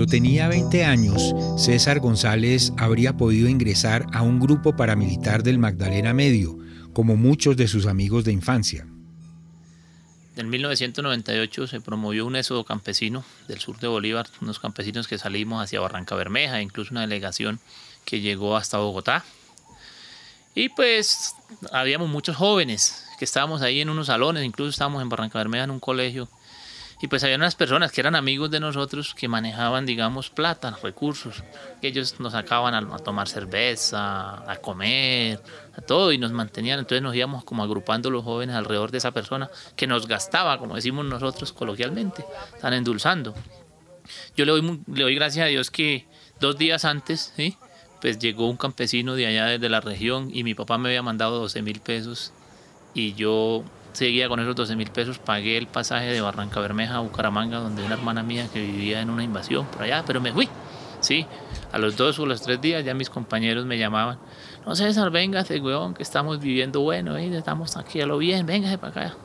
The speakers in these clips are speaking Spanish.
Cuando tenía 20 años, César González habría podido ingresar a un grupo paramilitar del Magdalena Medio, como muchos de sus amigos de infancia. En 1998 se promovió un éxodo campesino del sur de Bolívar, unos campesinos que salimos hacia Barranca Bermeja, incluso una delegación que llegó hasta Bogotá. Y pues habíamos muchos jóvenes que estábamos ahí en unos salones, incluso estábamos en Barranca Bermeja en un colegio y pues había unas personas que eran amigos de nosotros que manejaban, digamos, plata, recursos. Que ellos nos sacaban a, tomar cerveza, a comer, a todo y nos mantenían. Entonces nos íbamos como agrupando los jóvenes alrededor de esa persona que nos gastaba, como decimos nosotros coloquialmente, están endulzando. Yo le doy, le doy gracias a Dios que dos días antes, ¿sí? pues llegó un campesino de allá desde la región y mi papá me había mandado 12 mil pesos y yo seguía con esos 12 mil pesos, pagué el pasaje de Barranca Bermeja a Bucaramanga, donde una hermana mía que vivía en una invasión por allá, pero me fui. Sí, a los dos o los tres días ya mis compañeros me llamaban. No César, véngase, weón, que estamos viviendo bueno, ¿eh? estamos aquí a lo bien, véngase para acá.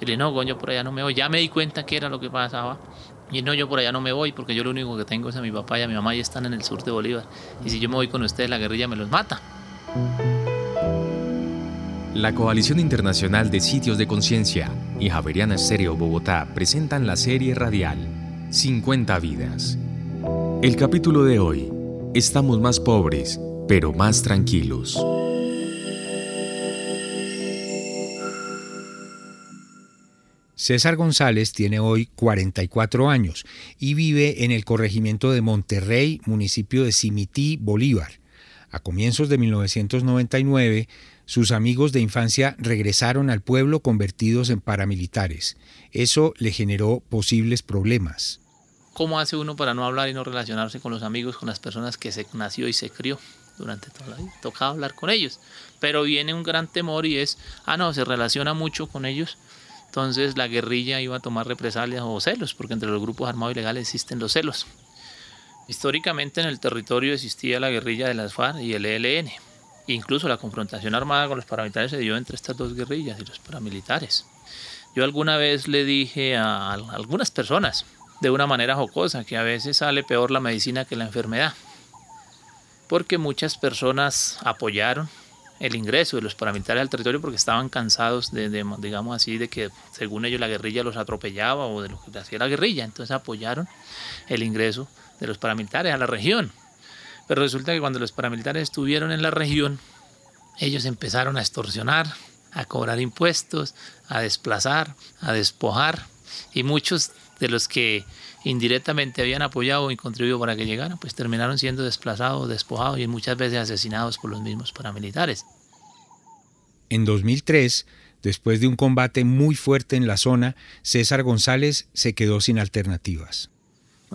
Y le no, coño, por allá no me voy. Ya me di cuenta que era lo que pasaba. Y no, yo por allá no me voy porque yo lo único que tengo es a mi papá y a mi mamá y están en el sur de Bolívar. Y si yo me voy con ustedes, la guerrilla me los mata. La Coalición Internacional de Sitios de Conciencia y Javeriana Estéreo Bogotá presentan la serie radial 50 vidas. El capítulo de hoy, Estamos más pobres, pero más tranquilos. César González tiene hoy 44 años y vive en el corregimiento de Monterrey, municipio de Cimití, Bolívar. A comienzos de 1999, sus amigos de infancia regresaron al pueblo convertidos en paramilitares. Eso le generó posibles problemas. ¿Cómo hace uno para no hablar y no relacionarse con los amigos, con las personas que se nació y se crió durante toda la vida? Tocaba hablar con ellos. Pero viene un gran temor y es, ah, no, se relaciona mucho con ellos. Entonces la guerrilla iba a tomar represalias o celos, porque entre los grupos armados ilegales existen los celos. Históricamente en el territorio existía la guerrilla de las FARC y el ELN Incluso la confrontación armada con los paramilitares se dio entre estas dos guerrillas y los paramilitares. Yo alguna vez le dije a algunas personas, de una manera jocosa, que a veces sale peor la medicina que la enfermedad. Porque muchas personas apoyaron el ingreso de los paramilitares al territorio porque estaban cansados de, digamos así, de que según ellos la guerrilla los atropellaba o de lo que hacía la guerrilla. Entonces apoyaron el ingreso de los paramilitares a la región. Pero resulta que cuando los paramilitares estuvieron en la región, ellos empezaron a extorsionar, a cobrar impuestos, a desplazar, a despojar, y muchos de los que indirectamente habían apoyado y contribuido para que llegaran, pues terminaron siendo desplazados, despojados y muchas veces asesinados por los mismos paramilitares. En 2003, después de un combate muy fuerte en la zona, César González se quedó sin alternativas.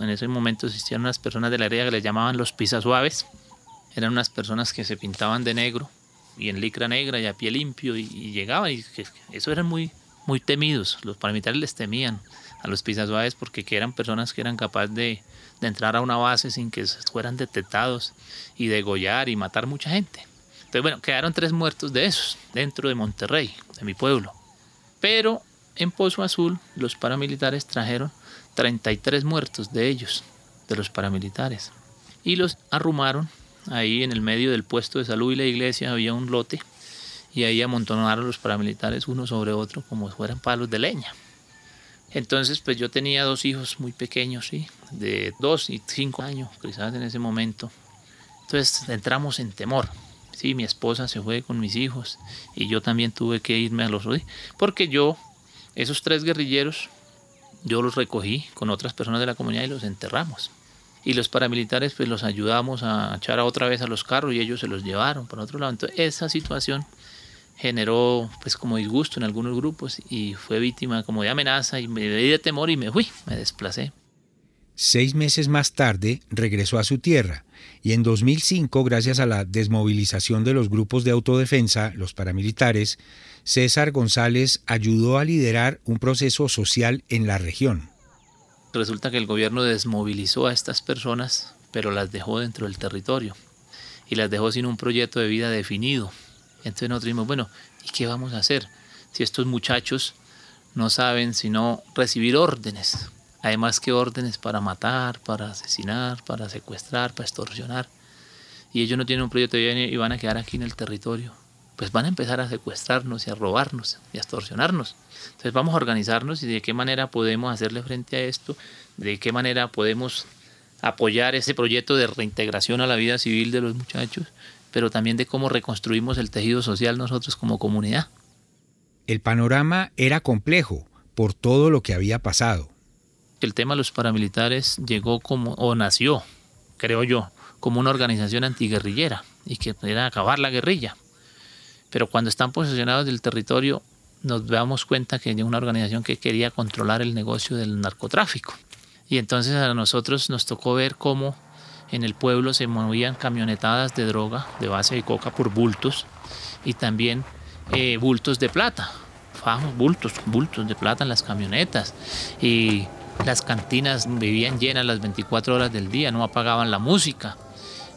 En ese momento existían unas personas de la área que les llamaban los pisas suaves. Eran unas personas que se pintaban de negro y en licra negra y a pie limpio y, llegaban y eso eran muy, muy temidos. Los paramilitares les temían a los pisas suaves porque eran personas que eran capaces de, de entrar a una base sin que fueran detectados y degollar y matar mucha gente. Entonces, bueno, quedaron tres muertos de esos dentro de Monterrey, de mi pueblo. Pero en Pozo Azul los paramilitares trajeron 33 muertos de ellos, de los paramilitares. Y los arrumaron ahí en el medio del puesto de salud y la iglesia había un lote y ahí amontonaron los paramilitares uno sobre otro como si fueran palos de leña. Entonces, pues yo tenía dos hijos muy pequeños, ¿sí? de dos y cinco años, quizás en ese momento. Entonces entramos en temor. Sí, mi esposa se fue con mis hijos y yo también tuve que irme a los porque yo, esos tres guerrilleros, yo los recogí con otras personas de la comunidad y los enterramos. Y los paramilitares pues los ayudamos a echar otra vez a los carros y ellos se los llevaron por otro lado. Entonces esa situación generó pues como disgusto en algunos grupos y fue víctima como de amenaza y me di de temor y me fui, me desplacé. Seis meses más tarde regresó a su tierra y en 2005, gracias a la desmovilización de los grupos de autodefensa, los paramilitares, César González ayudó a liderar un proceso social en la región. Resulta que el gobierno desmovilizó a estas personas, pero las dejó dentro del territorio y las dejó sin un proyecto de vida definido. Entonces nosotros dijimos, bueno, ¿y qué vamos a hacer si estos muchachos no saben sino recibir órdenes? Además que órdenes para matar, para asesinar, para secuestrar, para extorsionar. Y ellos no tienen un proyecto y van a quedar aquí en el territorio. Pues van a empezar a secuestrarnos y a robarnos y a extorsionarnos. Entonces vamos a organizarnos y de qué manera podemos hacerle frente a esto, de qué manera podemos apoyar ese proyecto de reintegración a la vida civil de los muchachos, pero también de cómo reconstruimos el tejido social nosotros como comunidad. El panorama era complejo por todo lo que había pasado el tema de los paramilitares llegó como, o nació, creo yo, como una organización antiguerrillera y que era acabar la guerrilla. Pero cuando están posicionados del territorio, nos damos cuenta que hay una organización que quería controlar el negocio del narcotráfico. Y entonces a nosotros nos tocó ver cómo en el pueblo se movían camionetadas de droga, de base de coca por bultos, y también eh, bultos de plata, fajos, bultos, bultos de plata en las camionetas. Y las cantinas vivían llenas las 24 horas del día, no apagaban la música.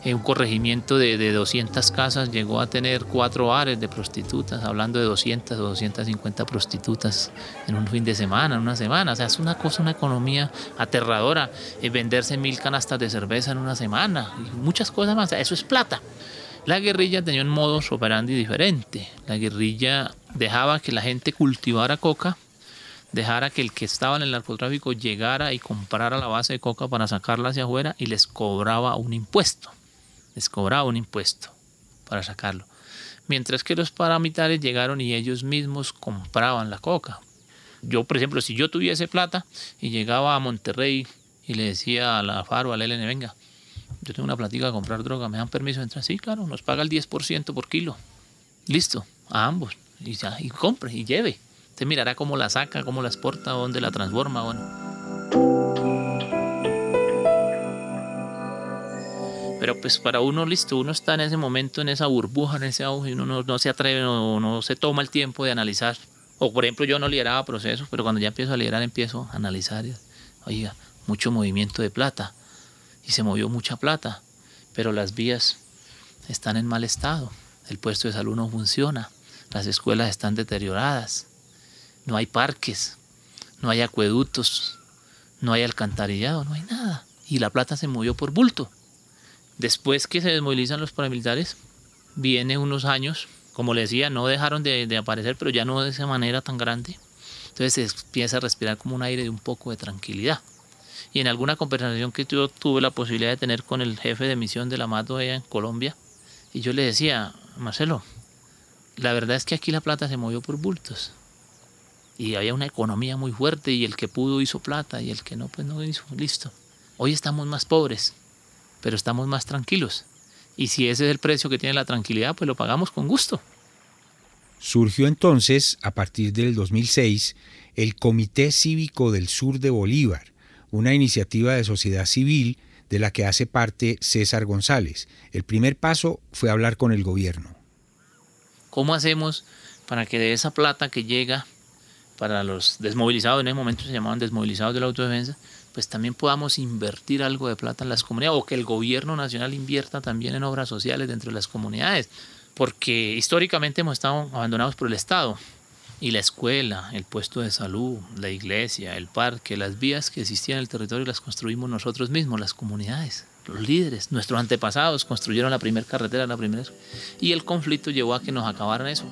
un corregimiento de, de, 200 casas llegó a tener cuatro bares de prostitutas, hablando de 200 o 250 prostitutas en un fin de semana, en una semana. O sea, es una cosa, una economía aterradora. Eh, venderse mil canastas de cerveza en una semana y muchas cosas más. eso es plata. La guerrilla tenía un modo operandi diferente. La guerrilla dejaba que la gente cultivara coca dejara que el que estaba en el narcotráfico llegara y comprara la base de coca para sacarla hacia afuera y les cobraba un impuesto. Les cobraba un impuesto para sacarlo. Mientras que los paramilitares llegaron y ellos mismos compraban la coca. Yo, por ejemplo, si yo tuviese plata y llegaba a Monterrey y le decía a la FARO, al LN, venga, yo tengo una platica de comprar droga, ¿me dan permiso de entrar? Sí, claro, nos paga el 10% por kilo. Listo, a ambos. Y, ya, y compre y lleve. Usted mirará cómo la saca, cómo la exporta, dónde la transforma. Bueno. Pero pues para uno, listo, uno está en ese momento, en esa burbuja, en ese auge, uno no, se atreve, no, no se toma el tiempo de analizar. O por ejemplo, yo no lideraba procesos, pero cuando ya empiezo a liderar, empiezo a analizar. Oiga, mucho movimiento de plata. Y se movió mucha plata, pero las vías están en mal estado. El puesto de salud no funciona. Las escuelas están deterioradas no hay parques, no hay acueductos, no hay alcantarillado, no hay nada. Y la plata se movió por bulto. Después que se desmovilizan los paramilitares, viene unos años, como le decía, no dejaron de, aparecer, pero ya no de esa manera tan grande. Entonces se empieza a respirar como un aire de un poco de tranquilidad. Y en alguna conversación que yo tuve la posibilidad de tener con el jefe de misión de la MATO en Colombia, y yo le decía, Marcelo, la verdad es que aquí la plata se movió por bultos y había una economía muy fuerte y el que pudo hizo plata y el que no, pues no hizo, listo. Hoy estamos más pobres, pero estamos más tranquilos. Y si ese es el precio que tiene la tranquilidad, pues lo pagamos con gusto. Surgió entonces, a partir del 2006, el Comité Cívico del Sur de Bolívar, una iniciativa de sociedad civil de la que hace parte César González. El primer paso fue hablar con el gobierno. ¿Cómo hacemos para que de esa plata que llega para los desmovilizados, en ese momento se llamaban desmovilizados de la autodefensa, pues también podamos invertir algo de plata en las comunidades o que el gobierno nacional invierta también en obras sociales dentro de las comunidades, porque históricamente hemos estado abandonados por el Estado y la escuela, el puesto de salud, la iglesia, el parque, las vías que existían en el territorio las construimos nosotros mismos, las comunidades, los líderes, nuestros antepasados construyeron la primera carretera, la primera y el conflicto llevó a que nos acabaran eso.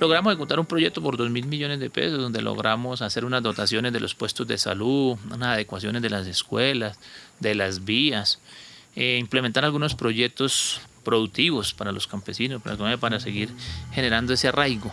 Logramos ejecutar un proyecto por 2 mil millones de pesos donde logramos hacer unas dotaciones de los puestos de salud, unas adecuaciones de las escuelas, de las vías, e implementar algunos proyectos productivos para los campesinos, para, para seguir generando ese arraigo.